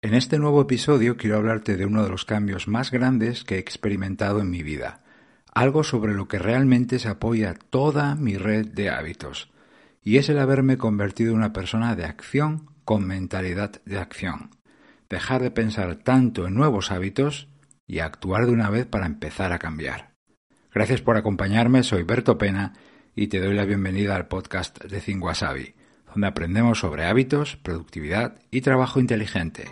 En este nuevo episodio quiero hablarte de uno de los cambios más grandes que he experimentado en mi vida, algo sobre lo que realmente se apoya toda mi red de hábitos, y es el haberme convertido en una persona de acción con mentalidad de acción. Dejar de pensar tanto en nuevos hábitos y actuar de una vez para empezar a cambiar. Gracias por acompañarme, soy Berto Pena y te doy la bienvenida al podcast de Think donde aprendemos sobre hábitos, productividad y trabajo inteligente.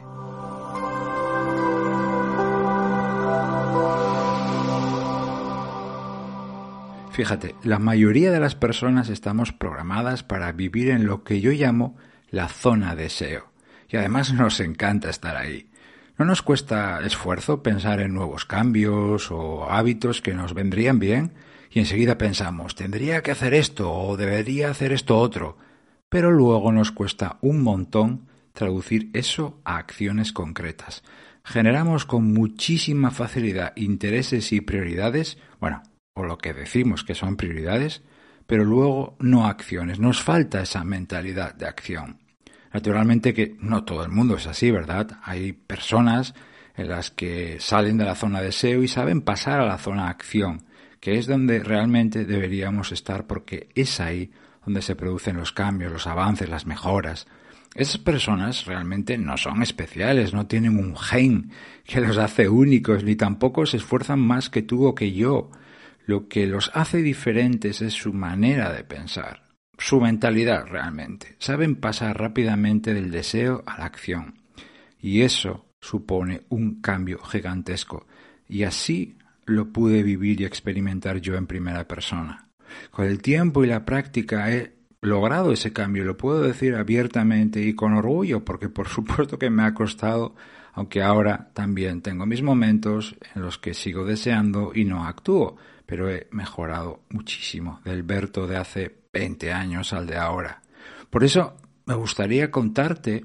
Fíjate, la mayoría de las personas estamos programadas para vivir en lo que yo llamo la zona de deseo. Y además nos encanta estar ahí. No nos cuesta esfuerzo pensar en nuevos cambios o hábitos que nos vendrían bien y enseguida pensamos, tendría que hacer esto o debería hacer esto otro. Pero luego nos cuesta un montón traducir eso a acciones concretas. Generamos con muchísima facilidad intereses y prioridades, bueno, o lo que decimos que son prioridades, pero luego no acciones. Nos falta esa mentalidad de acción. Naturalmente que no todo el mundo es así, ¿verdad? Hay personas en las que salen de la zona de deseo y saben pasar a la zona acción, que es donde realmente deberíamos estar porque es ahí donde se producen los cambios, los avances, las mejoras. Esas personas realmente no son especiales, no tienen un gen que los hace únicos, ni tampoco se esfuerzan más que tú o que yo. Lo que los hace diferentes es su manera de pensar, su mentalidad realmente. Saben pasar rápidamente del deseo a la acción. Y eso supone un cambio gigantesco. Y así lo pude vivir y experimentar yo en primera persona. Con el tiempo y la práctica he logrado ese cambio, lo puedo decir abiertamente y con orgullo, porque por supuesto que me ha costado, aunque ahora también tengo mis momentos en los que sigo deseando y no actúo pero he mejorado muchísimo del Berto de hace 20 años al de ahora. Por eso me gustaría contarte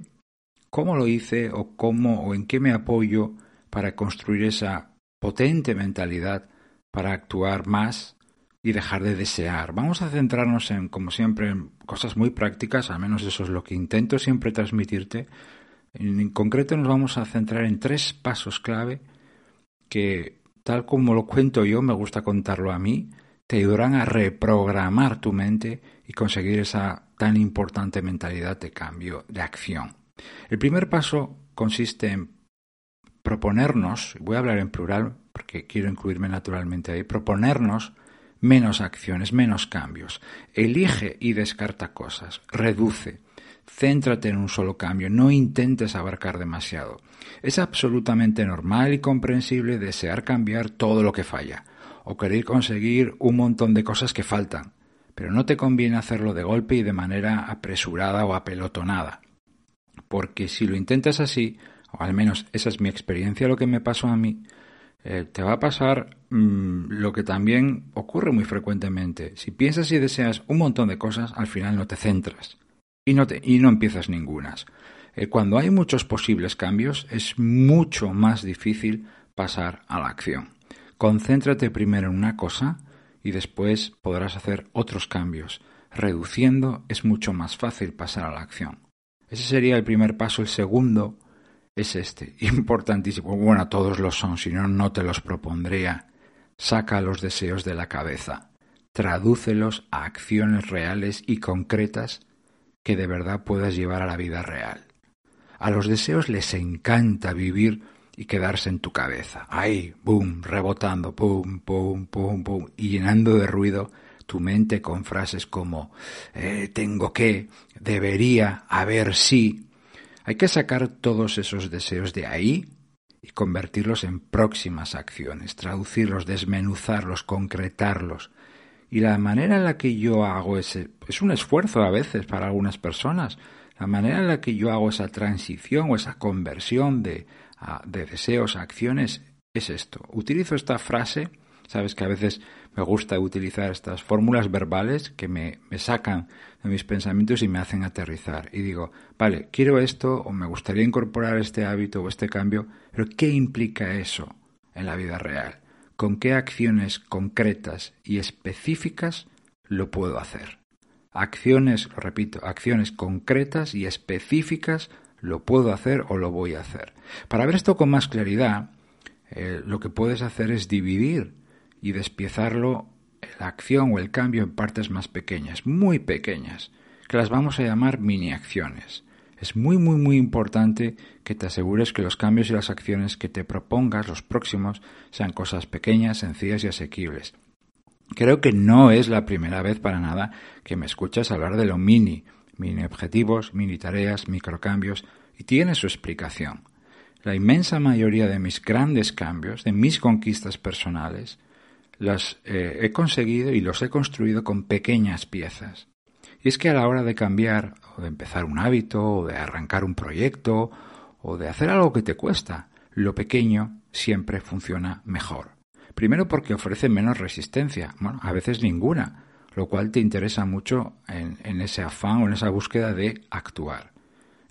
cómo lo hice o cómo o en qué me apoyo para construir esa potente mentalidad para actuar más y dejar de desear. Vamos a centrarnos en, como siempre, en cosas muy prácticas, al menos eso es lo que intento siempre transmitirte. En concreto nos vamos a centrar en tres pasos clave que tal como lo cuento yo, me gusta contarlo a mí, te ayudarán a reprogramar tu mente y conseguir esa tan importante mentalidad de cambio, de acción. El primer paso consiste en proponernos, voy a hablar en plural porque quiero incluirme naturalmente ahí, proponernos menos acciones, menos cambios. Elige y descarta cosas, reduce. Céntrate en un solo cambio, no intentes abarcar demasiado. Es absolutamente normal y comprensible desear cambiar todo lo que falla, o querer conseguir un montón de cosas que faltan, pero no te conviene hacerlo de golpe y de manera apresurada o apelotonada. Porque si lo intentas así, o al menos esa es mi experiencia, lo que me pasó a mí, eh, te va a pasar mm, lo que también ocurre muy frecuentemente. Si piensas y deseas un montón de cosas, al final no te centras y no, te, y no empiezas ningunas. Eh, cuando hay muchos posibles cambios, es mucho más difícil pasar a la acción. Concéntrate primero en una cosa y después podrás hacer otros cambios. Reduciendo es mucho más fácil pasar a la acción. Ese sería el primer paso. El segundo es este, importantísimo. Bueno, todos lo son, si no, no te los propondría. Saca los deseos de la cabeza. Tradúcelos a acciones reales y concretas que de verdad puedas llevar a la vida real. A los deseos les encanta vivir y quedarse en tu cabeza, ahí, boom, rebotando, pum, pum, pum, pum, y llenando de ruido tu mente con frases como eh, tengo que, debería, a ver si. Hay que sacar todos esos deseos de ahí y convertirlos en próximas acciones, traducirlos, desmenuzarlos, concretarlos, y la manera en la que yo hago ese, es un esfuerzo a veces para algunas personas, la manera en la que yo hago esa transición o esa conversión de, de deseos a acciones es esto. Utilizo esta frase, sabes que a veces me gusta utilizar estas fórmulas verbales que me, sacan de mis pensamientos y me hacen aterrizar. Y digo, vale, quiero esto o me gustaría incorporar este hábito o este cambio, pero ¿qué implica eso en la vida real? con qué acciones concretas y específicas lo puedo hacer. Acciones, lo repito, acciones concretas y específicas lo puedo hacer o lo voy a hacer. Para ver esto con más claridad, eh, lo que puedes hacer es dividir y despiezarlo la acción o el cambio en partes más pequeñas, muy pequeñas, que las vamos a llamar mini acciones. Es muy, muy, muy importante que te asegures que los cambios y las acciones que te propongas, los próximos, sean cosas pequeñas, sencillas y asequibles. Creo que no es la primera vez para nada que me escuchas hablar de lo mini, mini objetivos, mini tareas, microcambios, y tiene su explicación. La inmensa mayoría de mis grandes cambios, de mis conquistas personales, las eh, he conseguido y los he construido con pequeñas piezas. Y es que a la hora de cambiar, o de empezar un hábito, o de arrancar un proyecto, o de hacer algo que te cuesta, lo pequeño siempre funciona mejor. Primero porque ofrece menos resistencia, bueno, a veces ninguna, lo cual te interesa mucho en, en ese afán o en esa búsqueda de actuar.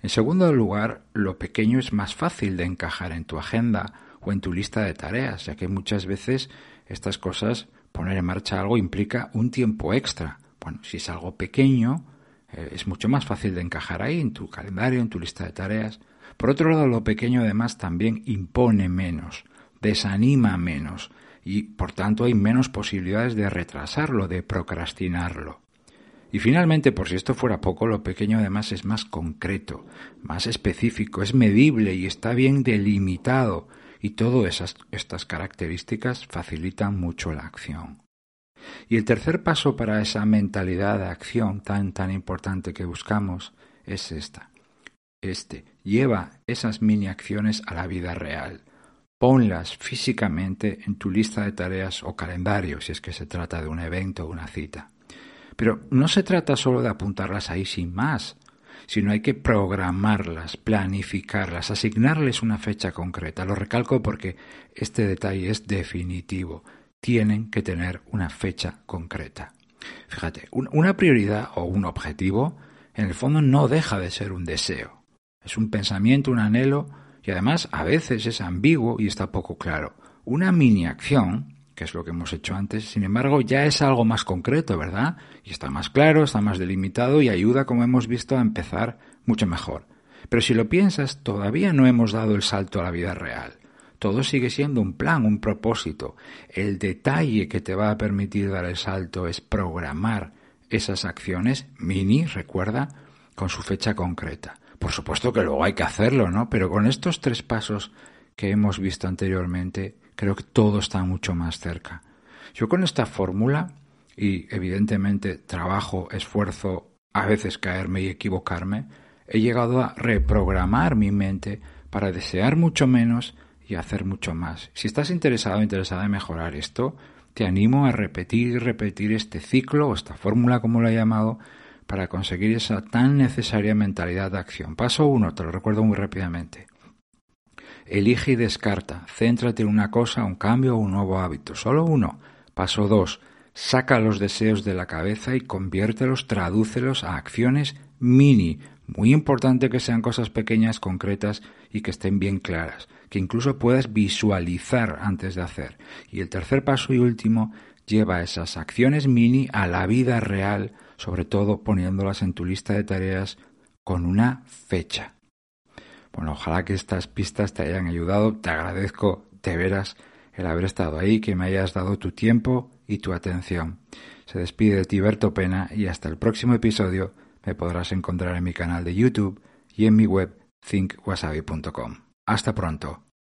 En segundo lugar, lo pequeño es más fácil de encajar en tu agenda o en tu lista de tareas, ya que muchas veces estas cosas, poner en marcha algo implica un tiempo extra. Bueno, si es algo pequeño, eh, es mucho más fácil de encajar ahí en tu calendario, en tu lista de tareas. Por otro lado, lo pequeño además también impone menos, desanima menos y por tanto hay menos posibilidades de retrasarlo, de procrastinarlo. Y finalmente, por si esto fuera poco, lo pequeño además es más concreto, más específico, es medible y está bien delimitado y todas estas características facilitan mucho la acción. Y el tercer paso para esa mentalidad de acción tan tan importante que buscamos es esta. Este lleva esas mini acciones a la vida real. Ponlas físicamente en tu lista de tareas o calendario si es que se trata de un evento o una cita. Pero no se trata solo de apuntarlas ahí sin más sino hay que programarlas, planificarlas, asignarles una fecha concreta. Lo recalco porque este detalle es definitivo. Tienen que tener una fecha concreta. Fíjate, una prioridad o un objetivo en el fondo no deja de ser un deseo. Es un pensamiento, un anhelo y además a veces es ambiguo y está poco claro. Una mini acción que es lo que hemos hecho antes, sin embargo, ya es algo más concreto, ¿verdad? Y está más claro, está más delimitado y ayuda, como hemos visto, a empezar mucho mejor. Pero si lo piensas, todavía no hemos dado el salto a la vida real. Todo sigue siendo un plan, un propósito. El detalle que te va a permitir dar el salto es programar esas acciones mini, recuerda, con su fecha concreta. Por supuesto que luego hay que hacerlo, ¿no? Pero con estos tres pasos que hemos visto anteriormente, creo que todo está mucho más cerca. Yo con esta fórmula, y evidentemente trabajo, esfuerzo, a veces caerme y equivocarme, he llegado a reprogramar mi mente para desear mucho menos y hacer mucho más. Si estás interesado o interesada en mejorar esto, te animo a repetir y repetir este ciclo o esta fórmula como lo he llamado para conseguir esa tan necesaria mentalidad de acción. Paso uno, te lo recuerdo muy rápidamente. Elige y descarta. Céntrate en una cosa, un cambio o un nuevo hábito. Solo uno. Paso dos. Saca los deseos de la cabeza y conviértelos, tradúcelos a acciones mini. Muy importante que sean cosas pequeñas, concretas y que estén bien claras, que incluso puedas visualizar antes de hacer. Y el tercer paso y último, lleva esas acciones mini a la vida real, sobre todo poniéndolas en tu lista de tareas con una fecha. Bueno, ojalá que estas pistas te hayan ayudado. Te agradezco de veras el haber estado ahí, que me hayas dado tu tiempo y tu atención. Se despide de ti Berto Pena y hasta el próximo episodio me podrás encontrar en mi canal de YouTube y en mi web thinkwasabi.com. Hasta pronto.